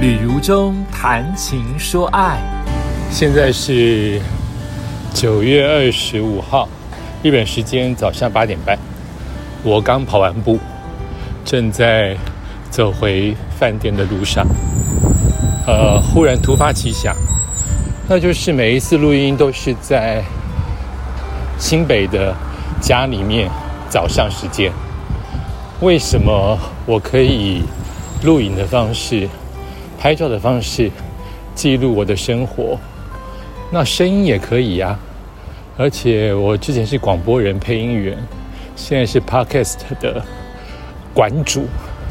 旅途中谈情说爱。现在是九月二十五号，日本时间早上八点半。我刚跑完步，正在走回饭店的路上。呃，忽然突发奇想，那就是每一次录音都是在新北的家里面早上时间。为什么我可以录影的方式、拍照的方式记录我的生活？那声音也可以呀。而且我之前是广播人、配音员，现在是 Podcast 的馆主、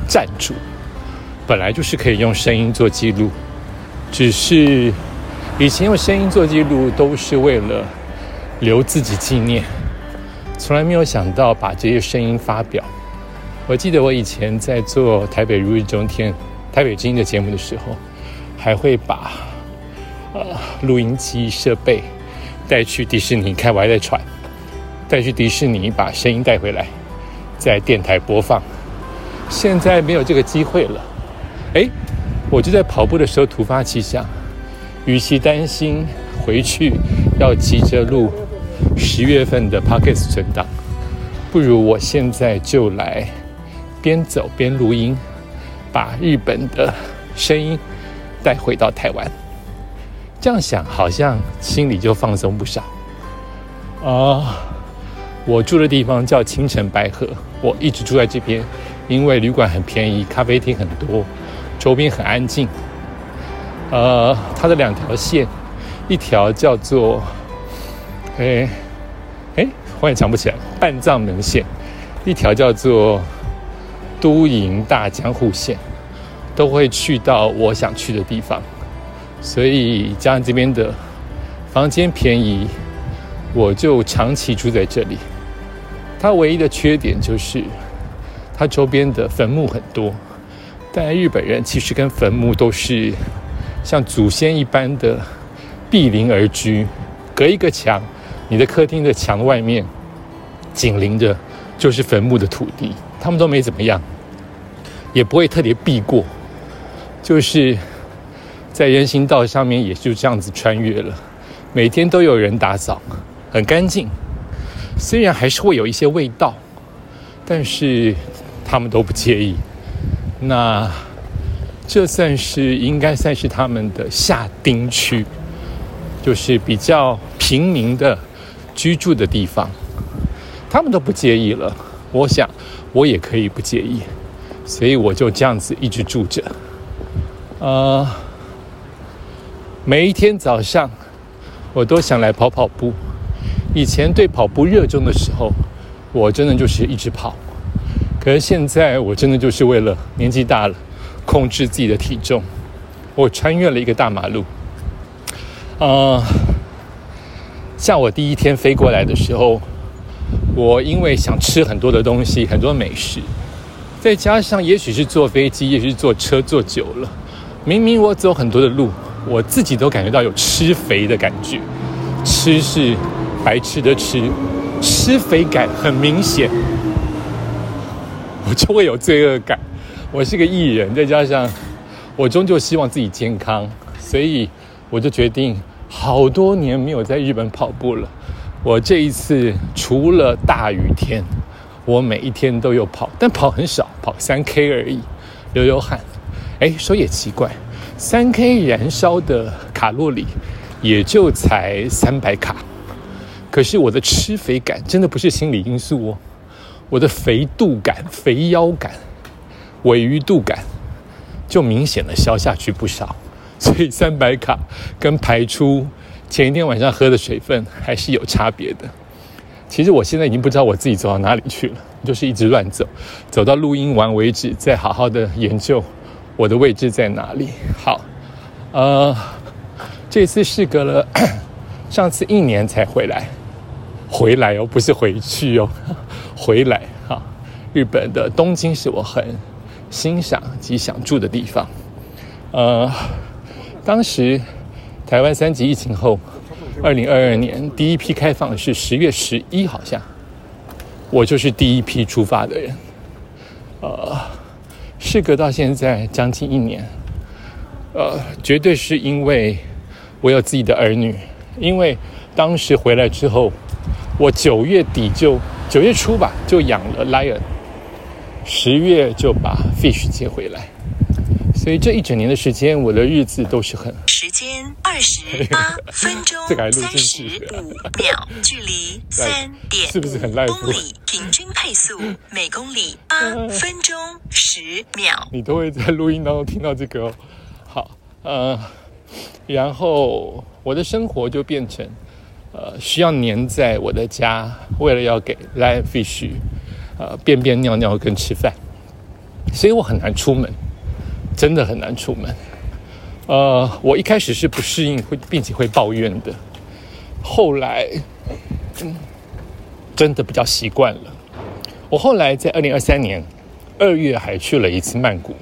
站主，本来就是可以用声音做记录。只是以前用声音做记录都是为了留自己纪念，从来没有想到把这些声音发表。我记得我以前在做台北如日中天、台北之音的节目的时候，还会把呃录音机设备带去迪士尼，看我还在喘，带去迪士尼把声音带回来，在电台播放。现在没有这个机会了，哎。我就在跑步的时候突发奇想，与其担心回去要急着录十月份的 Pockets 存档，不如我现在就来边走边录音，把日本的声音带回到台湾。这样想好像心里就放松不少。啊，我住的地方叫青城白河，我一直住在这边，因为旅馆很便宜，咖啡厅很多。周边很安静，呃，它的两条线，一条叫做，哎，哎，我也想不起来，半藏门线，一条叫做都营大江户线，都会去到我想去的地方，所以加上这边的房间便宜，我就长期住在这里。它唯一的缺点就是，它周边的坟墓很多。但日本人其实跟坟墓都是像祖先一般的毗邻而居，隔一个墙，你的客厅的墙外面紧邻着就是坟墓的土地，他们都没怎么样，也不会特别避过，就是在人行道上面也就这样子穿越了，每天都有人打扫，很干净，虽然还是会有一些味道，但是他们都不介意。那这算是应该算是他们的下町区，就是比较平民的居住的地方，他们都不介意了。我想我也可以不介意，所以我就这样子一直住着。呃，每一天早上我都想来跑跑步。以前对跑步热衷的时候，我真的就是一直跑。可是现在我真的就是为了年纪大了，控制自己的体重，我穿越了一个大马路。啊，像我第一天飞过来的时候，我因为想吃很多的东西，很多美食，再加上也许是坐飞机，也许是坐车坐久了，明明我走很多的路，我自己都感觉到有吃肥的感觉，吃是白吃的吃，吃肥感很明显。我就会有罪恶感。我是个艺人，再加上我终究希望自己健康，所以我就决定好多年没有在日本跑步了。我这一次除了大雨天，我每一天都有跑，但跑很少，跑三 K 而已，流流汗。哎，说也奇怪，三 K 燃烧的卡路里也就才三百卡，可是我的吃肥感真的不是心理因素哦。我的肥肚感、肥腰感、尾鱼肚感就明显的消下去不少，所以三百卡跟排出前一天晚上喝的水分还是有差别的。其实我现在已经不知道我自己走到哪里去了，就是一直乱走，走到录音完为止，再好好的研究我的位置在哪里。好，呃，这次事隔了 上次一年才回来，回来哦，不是回去哦。回来哈，日本的东京是我很欣赏及想住的地方。呃，当时台湾三级疫情后，二零二二年第一批开放是十月十一，好像我就是第一批出发的人。呃，事隔到现在将近一年，呃，绝对是因为我有自己的儿女，因为当时回来之后，我九月底就九月初吧就养了 Lion，十月就把 Fish 接回来，所以这一整年的时间，我的日子都是很时间二十八 分钟这个还录三进去十五秒，距离三 点是不是很赖公里，平均配速 每公里八分钟十秒。你都会在录音当中听到这个、哦。好，呃，然后我的生活就变成，呃，需要黏在我的家，为了要给 Lion Fish，呃，便便尿尿跟吃饭，所以我很难出门，真的很难出门。呃，我一开始是不适应，会并且会抱怨的，后来，嗯，真的比较习惯了。我后来在二零二三年二月还去了一次曼谷，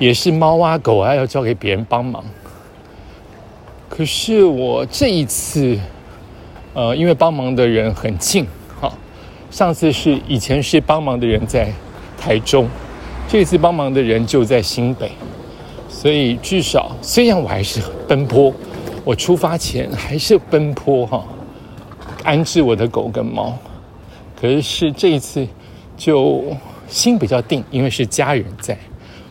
也是猫啊狗啊要交给别人帮忙。可是我这一次，呃，因为帮忙的人很近，哈，上次是以前是帮忙的人在台中，这次帮忙的人就在新北，所以至少虽然我还是奔波，我出发前还是奔波哈，安置我的狗跟猫，可是这一次就心比较定，因为是家人在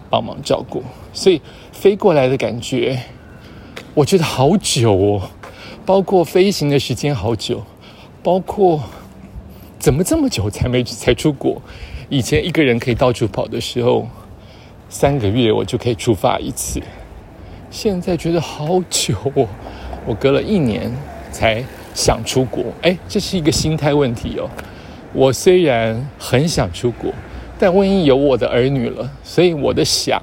帮忙照顾，所以飞过来的感觉，我觉得好久哦，包括飞行的时间好久，包括怎么这么久才没才出国？以前一个人可以到处跑的时候，三个月我就可以出发一次，现在觉得好久哦，我隔了一年才想出国。哎，这是一个心态问题哦。我虽然很想出国，但万一有我的儿女了，所以我的想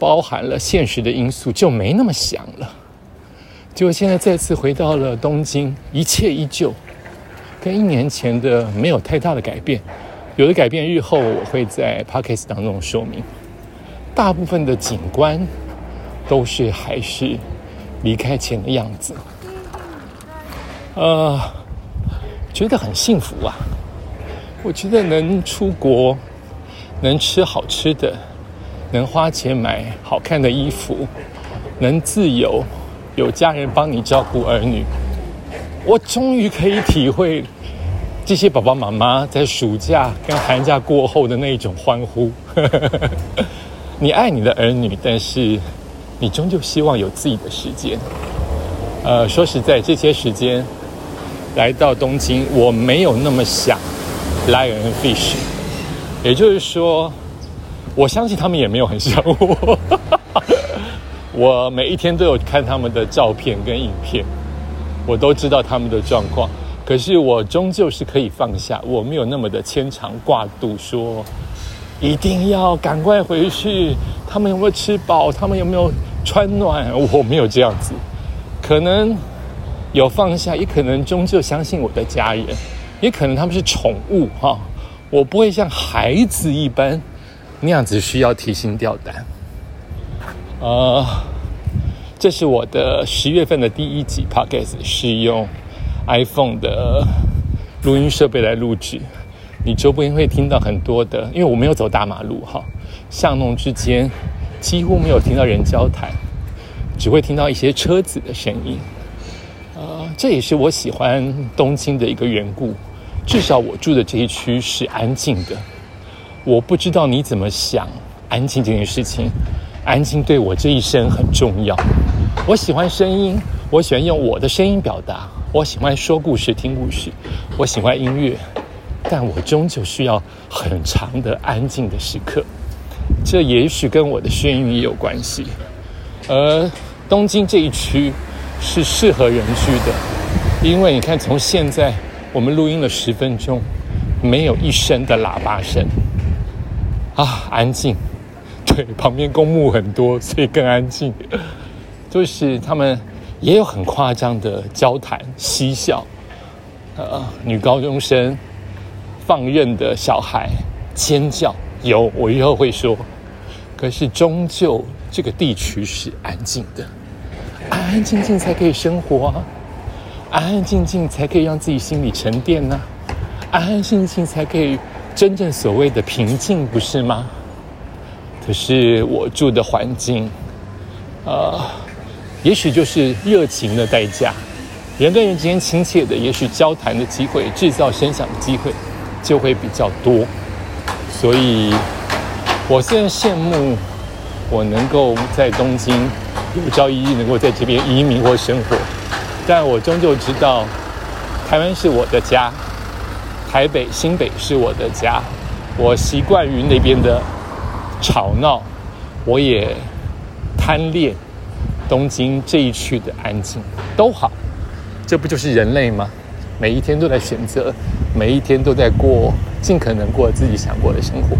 包含了现实的因素，就没那么想了。结果现在再次回到了东京，一切依旧，跟一年前的没有太大的改变。有的改变，日后我会在 podcast 当中说明。大部分的景观都是还是离开前的样子，呃，觉得很幸福啊。我觉得能出国，能吃好吃的，能花钱买好看的衣服，能自由，有家人帮你照顾儿女，我终于可以体会这些爸爸妈妈在暑假跟寒假过后的那一种欢呼。你爱你的儿女，但是你终究希望有自己的时间。呃，说实在，这些时间来到东京，我没有那么想 Lion Fish，也就是说，我相信他们也没有很想我。我每一天都有看他们的照片跟影片，我都知道他们的状况。可是我终究是可以放下，我没有那么的牵肠挂肚，说一定要赶快回去。他们有没有吃饱？他们有没有穿暖？我没有这样子，可能有放下，也可能终究相信我的家人，也可能他们是宠物哈。我不会像孩子一般那样子需要提心吊胆。呃，这是我的十月份的第一集 podcast，是用 iPhone 的录音设备来录制。你周边会听到很多的，因为我没有走大马路哈，巷弄之间几乎没有听到人交谈，只会听到一些车子的声音。呃，这也是我喜欢东京的一个缘故，至少我住的这一区是安静的。我不知道你怎么想安静这件事情，安静对我这一生很重要。我喜欢声音，我喜欢用我的声音表达，我喜欢说故事、听故事，我喜欢音乐。但我终究需要很长的安静的时刻，这也许跟我的眩晕有关系。而东京这一区是适合人居的，因为你看，从现在我们录音了十分钟，没有一声的喇叭声，啊，安静。对，旁边公墓很多，所以更安静。就是他们也有很夸张的交谈、嬉笑，呃，女高中生。放任的小孩尖叫，有我以后会说。可是终究这个地区是安静的，安安静静才可以生活啊，安安静静才可以让自己心里沉淀呢，安安静静才可以真正所谓的平静，不是吗？可是我住的环境呃，也许就是热情的代价。人跟人之间亲切的，也许交谈的机会、制造声响的机会就会比较多。所以，我虽然羡慕我能够在东京有朝一日能够在这边移民或生活，但我终究知道，台湾是我的家，台北、新北是我的家。我习惯于那边的吵闹，我也贪恋东京这一区的安静，都好。这不就是人类吗？每一天都在选择，每一天都在过，尽可能过自己想过的生活。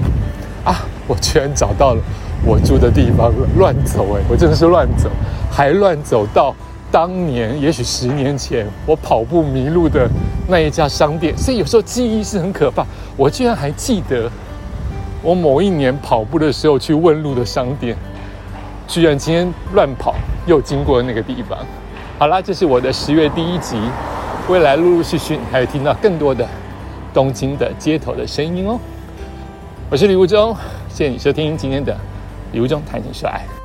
啊，我居然找到了我住的地方了！乱走哎，我真的是乱走，还乱走到当年，也许十年前我跑步迷路的那一家商店。所以有时候记忆是很可怕。我居然还记得我某一年跑步的时候去问路的商店，居然今天乱跑又经过那个地方。好啦，这是我的十月第一集，未来陆陆续续还会听到更多的东京的街头的声音哦。我是李无中，谢谢你收听今天的李无中谈情说爱。